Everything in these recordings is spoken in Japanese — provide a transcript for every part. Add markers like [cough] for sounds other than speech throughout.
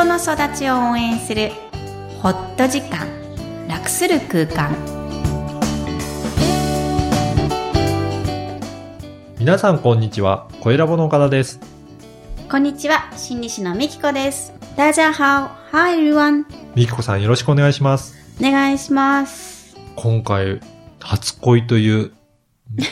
人の育ちを応援するホット時間楽する空間皆さんこんにちは。声ラボの岡田です。こんにちは心理師のみきこです大家好 Hi everyone みきこさんよろしくお願いします。お願いします今回、初恋という、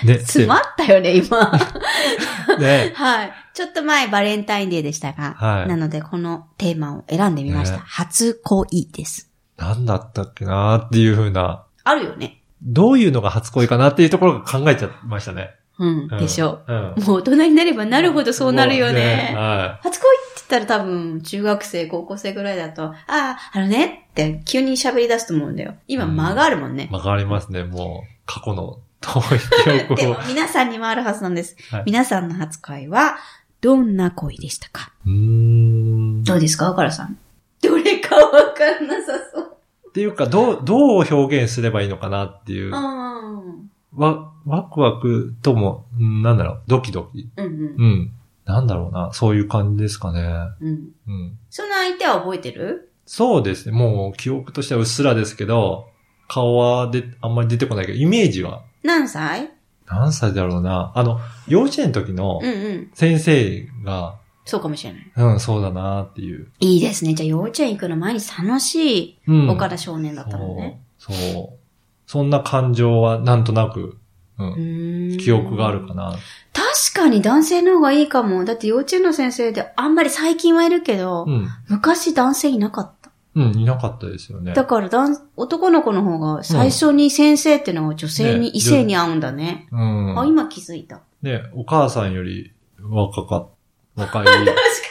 ね、[laughs] 詰まったよね今 [laughs] ね、[laughs] はいちょっと前バレンタインデーでしたが、はいなのでこのテーマを選んでみました、ね初恋です何だったっけなーっていう風な、あるよねどういうのが初恋かなっていうところが考えちゃいましたね。うん、うんでしょうん。うもう大人になればなるほどそうなるよね。は初恋って言ったら多分、中学生、高校生ぐらいだと、ああ、あのねって急に喋り出すと思うんだよ。今うん間があるもんねい。。わかりますね。もう、過去の遠い記憶をでも。皆さんにもあるはずなんです。はい皆さんの初恋は、どんな恋でしたか？うーん。どうですか？岡田さん。どれかわかんなさそう。っていうか、どう、どう表現すればいいのかなっていう。うん。わ、ワクワクとも、うんなんだろう、ドキドキ。うんうん。なんだろうな、そういう感じですかね。うん。うん。うん。その相手は覚えてる？そうですね。もう記憶としてはうっすらですけど、顔はで、あんまり出てこないけど、イメージは、何歳？何歳だろうな。あの、幼稚園の時のうんうん。先生が、そうかもしれない。うん、そうだなっていう。いいですね。じゃあ幼稚園行くの毎日楽しいうん。岡田少年だったのね。そう。そう。そんな感情はなんとなく、う。ん記憶があるかな。確かに男性の方がいいかも。だって幼稚園の先生であんまり最近はいるけど、うん。昔男性いなかった。うん、いなかったですよね。だから男男の子の方が最初に先生っていうのが女性に、ね異性に会うんだね。うん。あ、今気づいた。ね、お母さんより若かっ、若い、[laughs] 確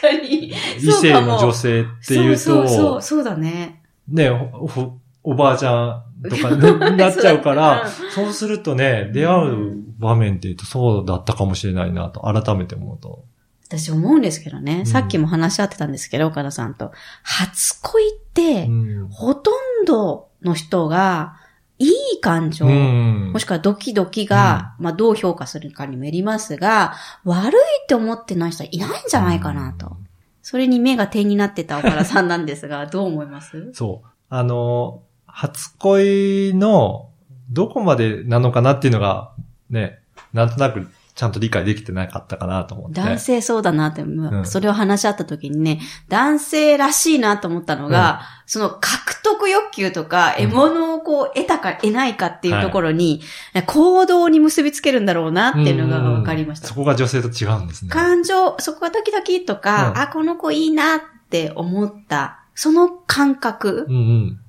かに。異性の女性っていうと、そうそうそう、そうだね。ね、おおおばあちゃんとかに [laughs] なっちゃうから、そうそうするとね、出会う場面って言うとそうだったかもしれないなと、改めて思うと。私思うんですけどね、んさっきも話し合ってたんですけど、岡田さんと。初恋って、うん。ほとんどの人が、いい感情、うんもしくはドキドキが、まあどう評価するかにもよりますが、悪いって思ってない人はいないんじゃないかなと。それに目が点になってた岡田さんなんですが、[laughs] どう思います？そう。あの、初恋のどこまでなのかなっていうのが、ね、なんとなくちゃんと理解できてなかったかなと思って。男性そうだなって、んそれを話し合った時にね、男性らしいなと思ったのが、その獲得欲求とか、うん獲物をこう得たか得ないかっていうところに、行動に結びつけるんだろうなっていうのが分かりましたそ。こが女性と違うんですね。感情、そこがドキドキとか、うんあ、この子いいなって思った、その感覚、うんうん。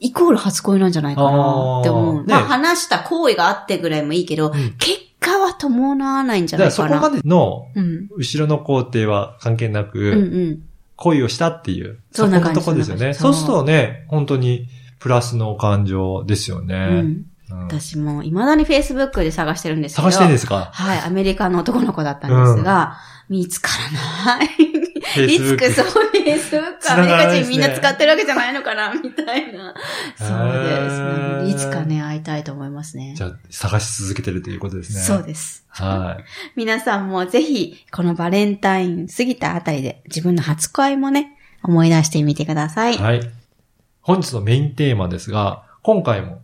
イコール初恋なんじゃないかなって思う。まあ話した行為があってぐらいもいいけど、ん結果は伴わないんじゃだないかな。からそこまでのうん。後ろの工程は関係なく、うんうん。恋をしたっていう、そんな感じとこですよね。そうするとね、本当にプラスの感情ですようね。ん。うん私も未だに Facebook で探してるんですけど。探してるんですか？はい、アメリカの男の子だったんですが、見つからない。いつ ?Facebook かそう、Facebook アメリカ人みんな使ってるわけじゃないのかな、[laughs] みたいな。そうです。いつかね、会いたいと思いますねじ。ゃあ、探し続けてるということですね。そうです。はい。[laughs] 皆さんもぜひ、このバレンタイン過ぎたあたりで自分の初恋もね、思い出してみてください。はい。本日のメインテーマですが、今回も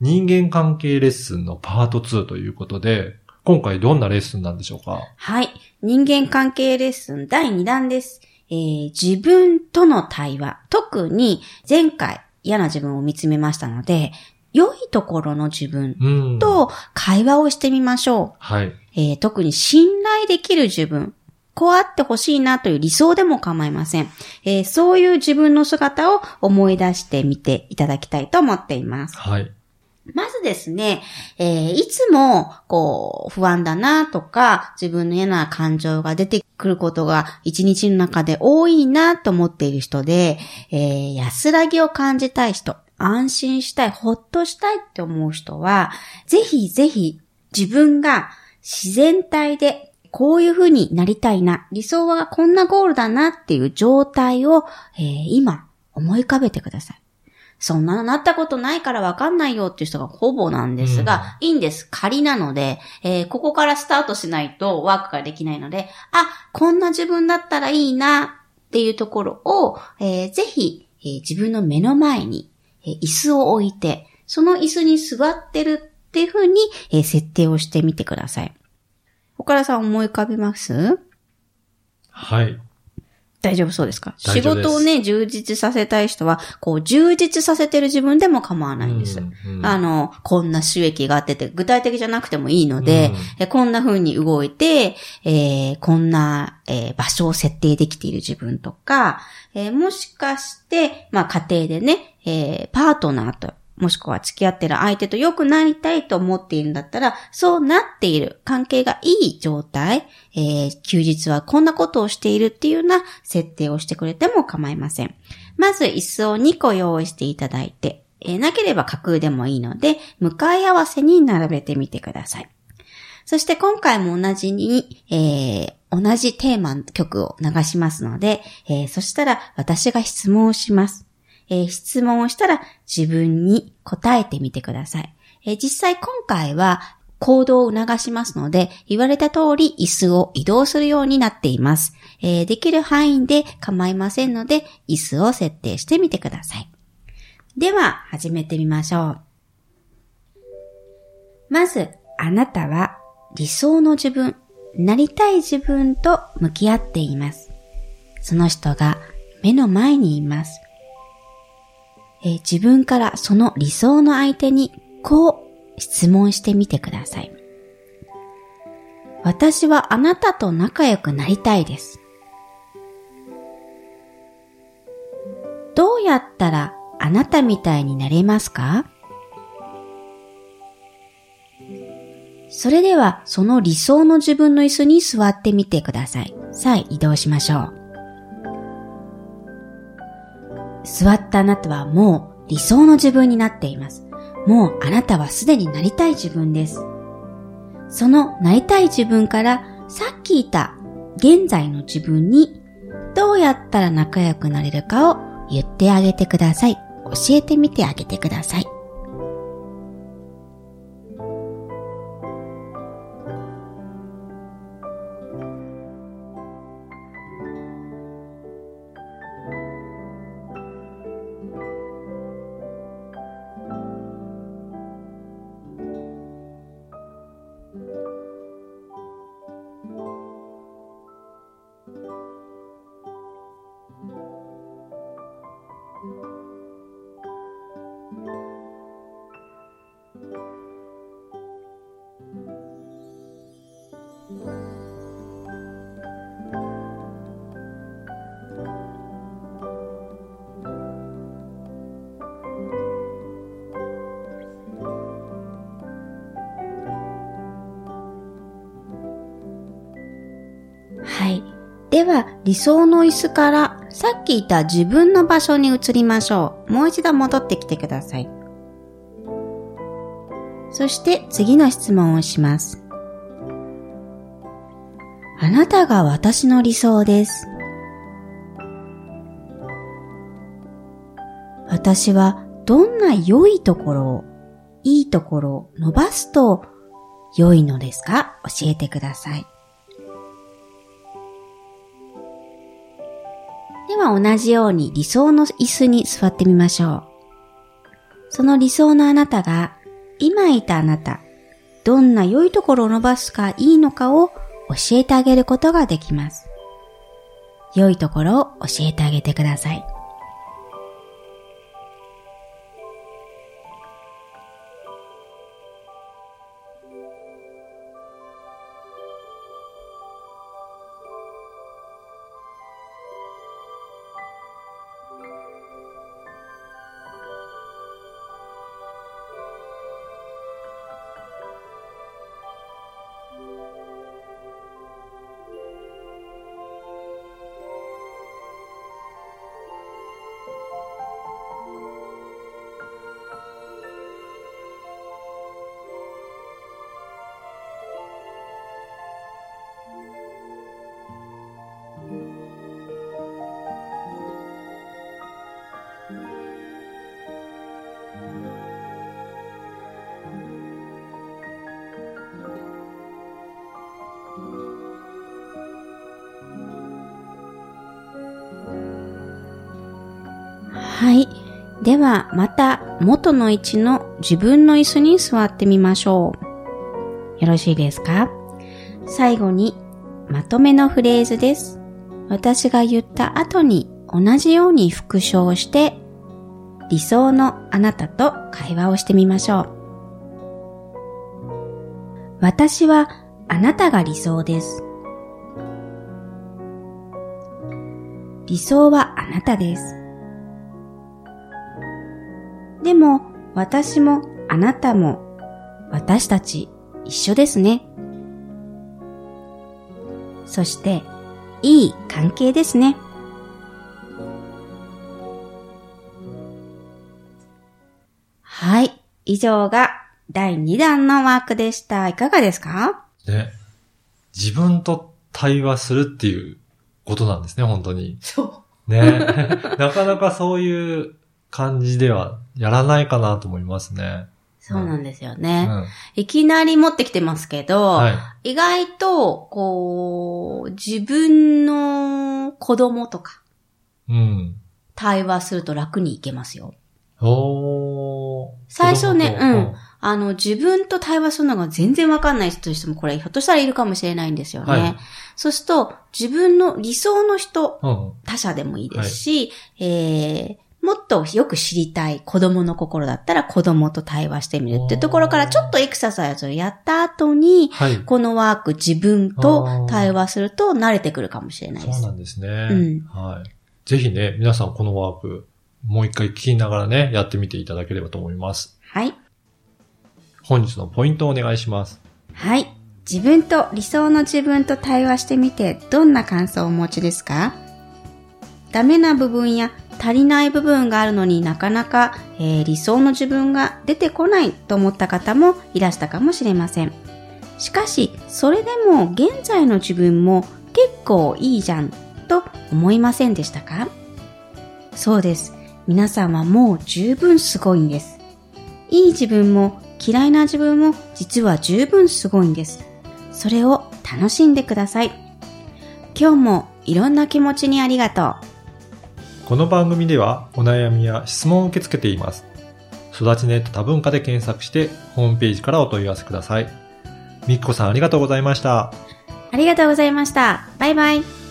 人間関係レッスンのパート2ということで、今回どんなレッスンなんでしょうか？はい。人間関係レッスン第2弾です。えー自分との対話。特に前回嫌な自分を見つめましたので、良いところの自分うん。と会話をしてみましょはい。う。えー特に信頼できる自分。こうあってほしいなという理想でも構いません。えーそういう自分の姿を思い出してみていただきたいと思っています。はい。まずですね、えーいつも、こう、不安だなとか、自分の嫌な感情が出てくることが一日の中で多いなと思っている人で、えー安らぎを感じたい人、安心したい、ほっとしたいって思う人は、ぜひぜひ自分が自然体でこういう風になりたいな、理想はこんなゴールだなっていう状態を、えー今思い浮かべてください。そんなのなったことないからわかんないよっていう人がほぼなんですが、いいんです。仮なので、えーここからスタートしないとワークができないので、あ、こんな自分だったらいいな、っていうところを、えーぜひ、えー自分の目の前に、えー椅子を置いて、その椅子に座ってるっていう風に、えー設定をしてみてください。岡田さん思い浮かびます？はい。大丈夫そうですか？仕事をね、充実させたい人は、こう、充実させてる自分でも構わないんです。うんうん。あの、こんな収益があってて、具体的じゃなくてもいいので、えこんな風に動いて、えーこんな、えー場所を設定できている自分とか、えーもしかして、まあ家庭でね、えーパートナーと、もしくは付き合ってる相手と良くなりたいと思っているんだったら、そうなっている、関係がいい状態、えー休日はこんなことをしているっていうような設定をしてくれても構いません。まず椅子を2個用意していただいて、えーなければ架空でもいいので、向かい合わせに並べてみてください。そして今回も同じに、えー同じテーマの曲を流しますので、えーそしたら私が質問をします。えー質問をしたら自分に答えてみてください。えー実際今回は行動を促しますので、言われた通り椅子を移動するようになっています。えーできる範囲で構いませんので、椅子を設定してみてください。では、始めてみましょう。まず、あなたは理想の自分、なりたい自分と向き合っています。その人が目の前にいます。えー自分からその理想の相手にこう質問してみてください。私はあなたと仲良くなりたいです。どうやったらあなたみたいになれますか？それではその理想の自分の椅子に座ってみてください。さあ移動しましょう。座ったあなたはもう理想の自分になっています。もうあなたはすでになりたい自分です。そのなりたい自分からさっき言った現在の自分にどうやったら仲良くなれるかを言ってあげてください。教えてみてあげてください。では、理想の椅子からさっき言った自分の場所に移りましょう。もう一度戻ってきてください。そして次の質問をします。あなたが私の理想です。私はどんな良いところを、いいところを伸ばすと良いのですか？教えてください。では同じように理想の椅子に座ってみましょう。その理想のあなたが、今いたあなた、どんな良いところを伸ばすかいいのかを教えてあげることができます。良いところを教えてあげてください。はい。では、また元の位置の自分の椅子に座ってみましょう。よろしいですか？最後に、まとめのフレーズです。私が言った後に同じように復唱して、理想のあなたと会話をしてみましょう。私はあなたが理想です。理想はあなたです。でも、私もあなたも私たち一緒ですね。そして、いい関係ですね。はい。以上が第2弾のワークでした。いかがですか？ね。自分と対話するっていうことなんですね、本当に。そう。ね。[laughs] なかなかそういう感じではやらないかなと思いますね。そうなんですようね。ん。いきなり持ってきてますけど、はい。意外と、こう、自分の子供とかうん。対話すると楽にいけますよ。おー。最初ねうんあの、自分と対話するのが全然わかんない人としても、これひょっとしたらいるかもしれないんですよね。はいそうすると、自分の理想の人、うん。他者でもいいですし、えー、もっとよく知りたい子供の心だったら子供と対話してみるっていうところからちょっとエクササイズをやった後に、はい。このワーク自分と対話すると慣れてくるかもしれないですそうな。んですね。うんはい。ぜひね、皆さんこのワーク、もう一回聞きながらね、やってみていただければと思います。はい。本日のポイントをお願いします。はい。自分と理想の自分と対話してみてどんな感想をお持ちですか？ダメな部分や足りない部分があるのになかなか、えー理想の自分が出てこないと思った方もいらしたかもしれません。しかし、それでも現在の自分も結構いいじゃんと思いませんでしたか？そうです。皆さんはもう十分すごいんです。いい自分も嫌いな自分も実は十分すごいんです。それを楽しんでください。今日もいろんな気持ちにありがとう。この番組ではお悩みや質問を受け付けています。育ちネット多文化で検索してホームページからお問い合わせください。みっこさんありがとうございました。ありがとうございました。バイバイ。